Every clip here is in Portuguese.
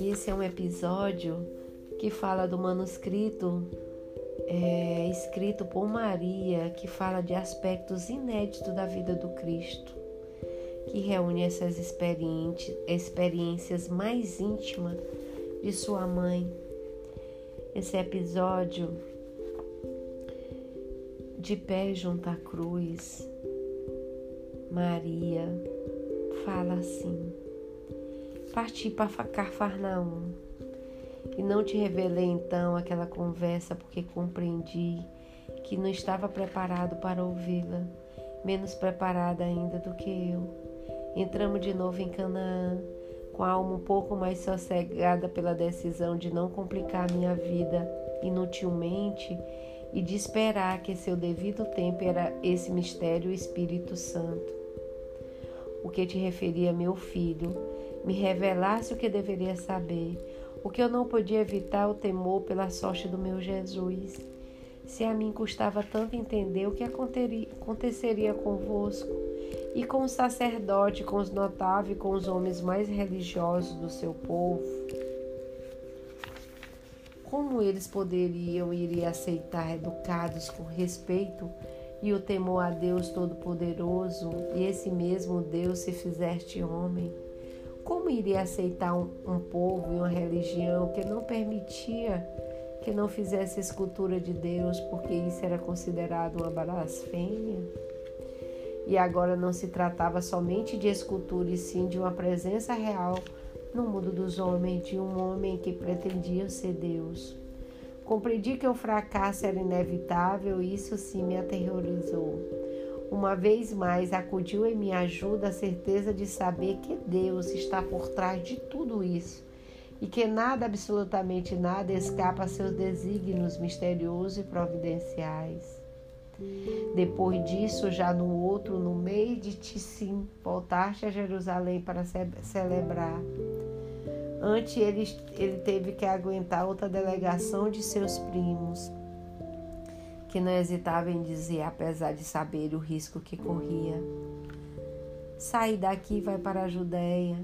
Esse é um episódio que fala do manuscrito é, escrito por Maria, que fala de aspectos inéditos da vida do Cristo, que reúne essas experiências mais íntimas de sua mãe. Esse episódio de pé junto à cruz, Maria fala assim: Parti para Cafarnaum e não te revelei então aquela conversa porque compreendi que não estava preparado para ouvi-la, menos preparada ainda do que eu. Entramos de novo em Canaã, com a alma um pouco mais sossegada pela decisão de não complicar minha vida inutilmente e de esperar que seu devido tempo era esse mistério Espírito Santo. O que te referia, meu filho, me revelasse o que deveria saber, o que eu não podia evitar o temor pela sorte do meu Jesus. Se a mim custava tanto entender o que aconteceria convosco, e com o sacerdote, com os notáveis, com os homens mais religiosos do seu povo, como eles poderiam ir aceitar educados com respeito e o temor a Deus Todo-Poderoso, e esse mesmo Deus se fizeste homem? Como iria aceitar um, um povo e uma religião que não permitia que não fizesse escultura de Deus, porque isso era considerado uma blasfêmia? E agora não se tratava somente de escultura, e sim de uma presença real no mundo dos homens, de um homem que pretendia ser Deus. Compreendi que o fracasso era inevitável e isso sim me aterrorizou. Uma vez mais acudiu em minha ajuda a certeza de saber que Deus está por trás de tudo isso e que nada, absolutamente nada, escapa a seus desígnios misteriosos e providenciais. Depois disso, já no outro, no mês de Tissim, voltaste a Jerusalém para celebrar. Antes ele, ele teve que aguentar outra delegação de seus primos, que não hesitava em dizer, apesar de saber o risco que corria. Sai daqui e vai para a Judéia,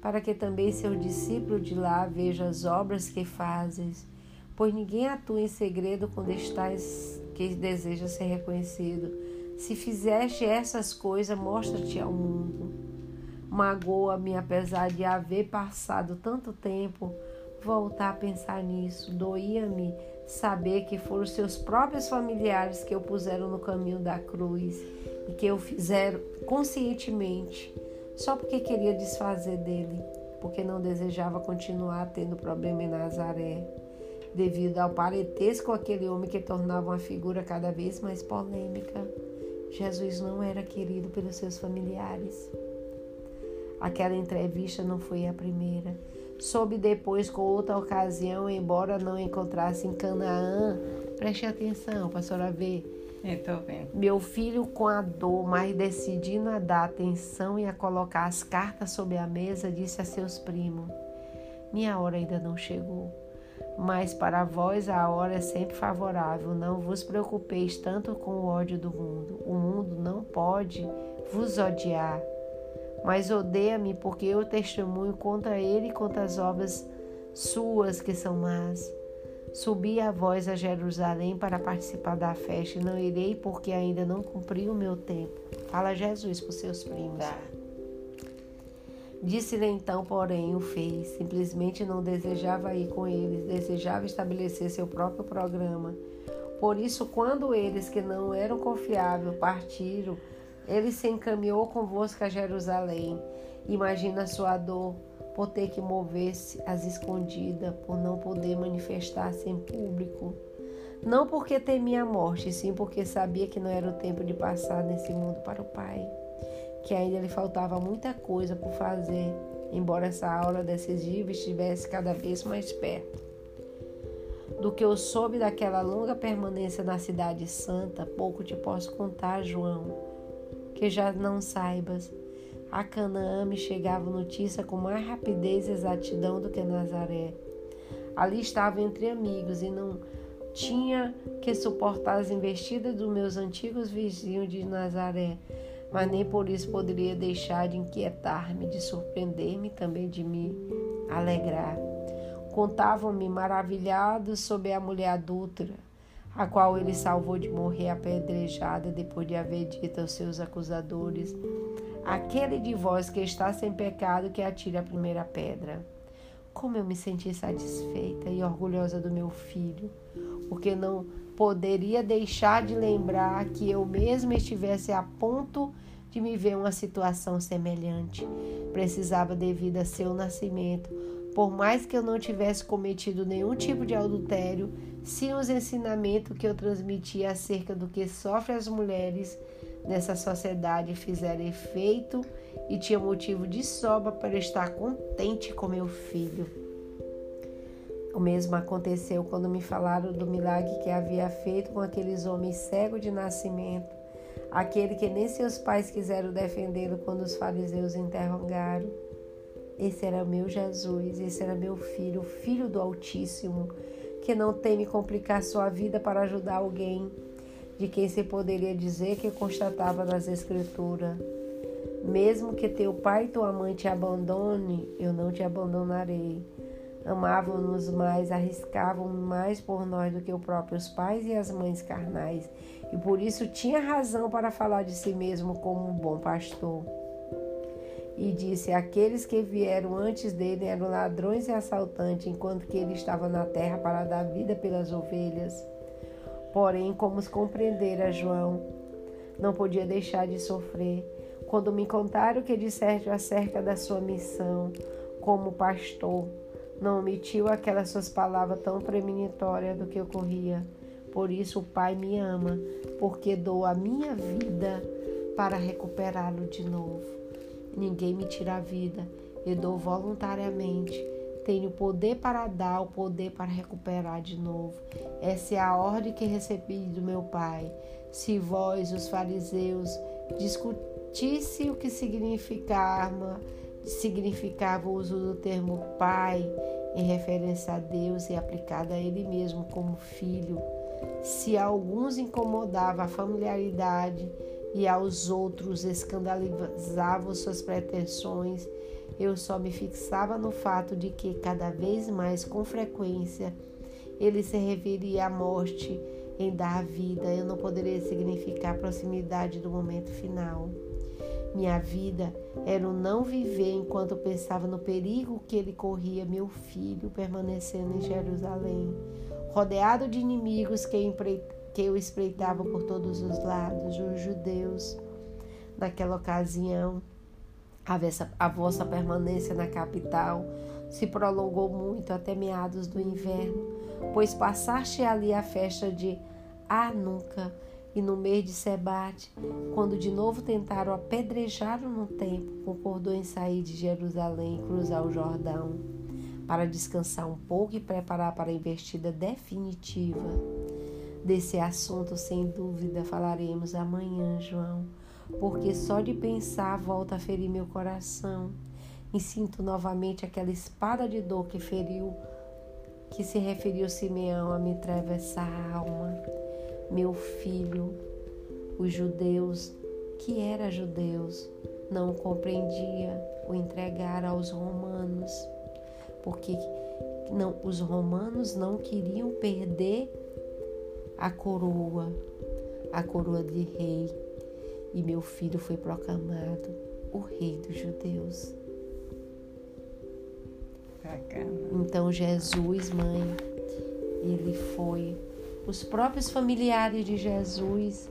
para que também seu discípulo de lá veja as obras que fazes, pois ninguém atua em segredo quando estás que deseja ser reconhecido. Se fizeste essas coisas, mostra-te ao mundo. Magoa-me, apesar de haver passado tanto tempo, voltar a pensar nisso. Doía-me saber que foram seus próprios familiares que o puseram no caminho da cruz e que o fizeram conscientemente, só porque queria desfazer dele, porque não desejava continuar tendo problema em Nazaré devido ao parentesco aquele homem que tornava uma figura cada vez mais polêmica. Jesus não era querido pelos seus familiares. Aquela entrevista não foi a primeira. Soube depois, com outra ocasião, embora não encontrasse em Canaã. Preste atenção, pastora V. Estou vendo. Meu filho, com a dor, mas decidindo a dar atenção e a colocar as cartas sobre a mesa, disse a seus primos: Minha hora ainda não chegou mas para vós a hora é sempre favorável. Não vos preocupeis tanto com o ódio do mundo. O mundo não pode vos odiar, mas odeia-me porque eu testemunho contra ele e contra as obras suas que são más. Subi a vós a Jerusalém para participar da festa e não irei porque ainda não cumpri o meu tempo. Fala Jesus para os seus primos. Tá. Disse-lhe então, porém, o fez. Simplesmente não desejava ir com eles, desejava estabelecer seu próprio programa. Por isso, quando eles que não eram confiáveis partiram, ele se encaminhou convosco a Jerusalém. Imagina a sua dor por ter que mover-se às escondidas, por não poder manifestar-se em público. Não porque temia a morte, sim porque sabia que não era o tempo de passar nesse mundo para o Pai que ainda lhe faltava muita coisa por fazer, embora essa aula decisiva estivesse cada vez mais perto. Do que eu soube daquela longa permanência na Cidade Santa, pouco te posso contar, João, que já não saibas. A Canaã me chegava notícia com mais rapidez e exatidão do que Nazaré. Ali estava entre amigos e não tinha que suportar as investidas dos meus antigos vizinhos de Nazaré, mas nem por isso poderia deixar de inquietar-me, de surpreender-me também de me alegrar. Contavam-me maravilhados sobre a mulher adúltera, a qual ele salvou de morrer apedrejada depois de haver dito aos seus acusadores: Aquele de vós que está sem pecado, que atire a primeira pedra. Como eu me senti satisfeita e orgulhosa do meu filho, porque não poderia deixar de lembrar que eu mesma estivesse a ponto de me ver uma situação semelhante. Precisava, devido a seu nascimento, por mais que eu não tivesse cometido nenhum tipo de adultério, sim os ensinamentos que eu transmitia acerca do que sofrem as mulheres nessa sociedade fizeram efeito e tinha motivo de sobra para estar contente com meu filho. O mesmo aconteceu quando me falaram do milagre que havia feito com aqueles homens cegos de nascimento, aquele que nem seus pais quiseram defendê-lo quando os fariseus interrogaram. Esse era meu Jesus, esse era meu filho, o filho do Altíssimo, que não teme complicar sua vida para ajudar alguém, de quem se poderia dizer que constatava nas Escrituras. Mesmo que teu pai e tua mãe te abandone, eu não te abandonarei. Amavam-nos mais, arriscavam mais por nós do que os próprios pais e as mães carnais, e por isso tinha razão para falar de si mesmo como um bom pastor e disse: Aqueles que vieram antes dele eram ladrões e assaltantes, enquanto que ele estava na terra para dar vida pelas ovelhas. Porém, como compreendera João, não podia deixar de sofrer. Quando me contaram o que disseste acerca da sua missão como pastor, não omitiu aquelas suas palavras tão premonitórias do que ocorria. Por isso o Pai me ama, porque dou a minha vida para recuperá-lo de novo. Ninguém me tira a vida. Eu dou voluntariamente. Tenho poder para dar, o poder para recuperar de novo. Essa é a ordem que recebi do meu Pai. Se vós, os fariseus, discutisse o que significava, significava o uso do termo Pai em referência a Deus e aplicado a Ele mesmo como Filho, se alguns incomodava a familiaridade e aos outros escandalizavam suas pretensões, eu só me fixava no fato de que cada vez mais com frequência ele se referia à morte em dar vida. Eu não poderia significar a proximidade do momento final. Minha vida era o não viver enquanto pensava no perigo que ele corria, meu filho, permanecendo em Jerusalém, rodeado de inimigos que que eu espreitava por todos os lados, os judeus. Naquela ocasião, a vossa permanência na capital se prolongou muito até meados do inverno, pois passaste ali a festa de Anuca e no mês de Sebate, quando de novo tentaram apedrejar no tempo, concordou em sair de Jerusalém e cruzar o Jordão para descansar um pouco e preparar para a investida definitiva. Desse assunto, sem dúvida, falaremos amanhã, João, porque só de pensar volta a ferir meu coração. E sinto novamente aquela espada de dor que feriu, que se referiu Simeão a me atravessar a alma. Meu filho, os judeus, que era judeus, não compreendia o entregar aos romanos, porque não, os romanos não queriam perder a coroa, a coroa de rei, e meu filho foi proclamado o rei dos judeus. Então Jesus, mãe, ele foi. Os próprios familiares de Jesus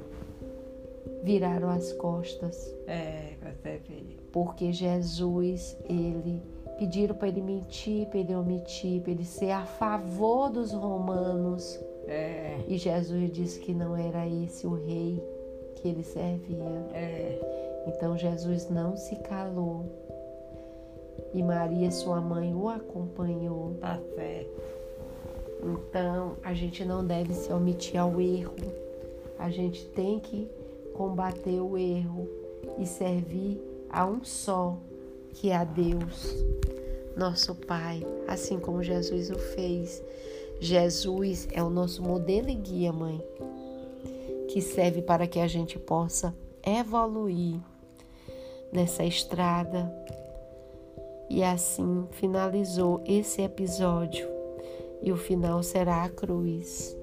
viraram as costas. É, você. Porque Jesus, ele pediram para ele mentir, para ele omitir, para ele ser a favor dos romanos. É. E Jesus disse que não era esse o rei que ele servia. É. Então Jesus não se calou. E Maria, sua mãe, o acompanhou. Tá certo. Então a gente não deve se omitir ao erro. A gente tem que combater o erro e servir a um só, que é a Deus, nosso Pai, assim como Jesus o fez Jesus é o nosso modelo e guia, mãe, que serve para que a gente possa evoluir nessa estrada. E assim finalizou esse episódio, e o final será a cruz.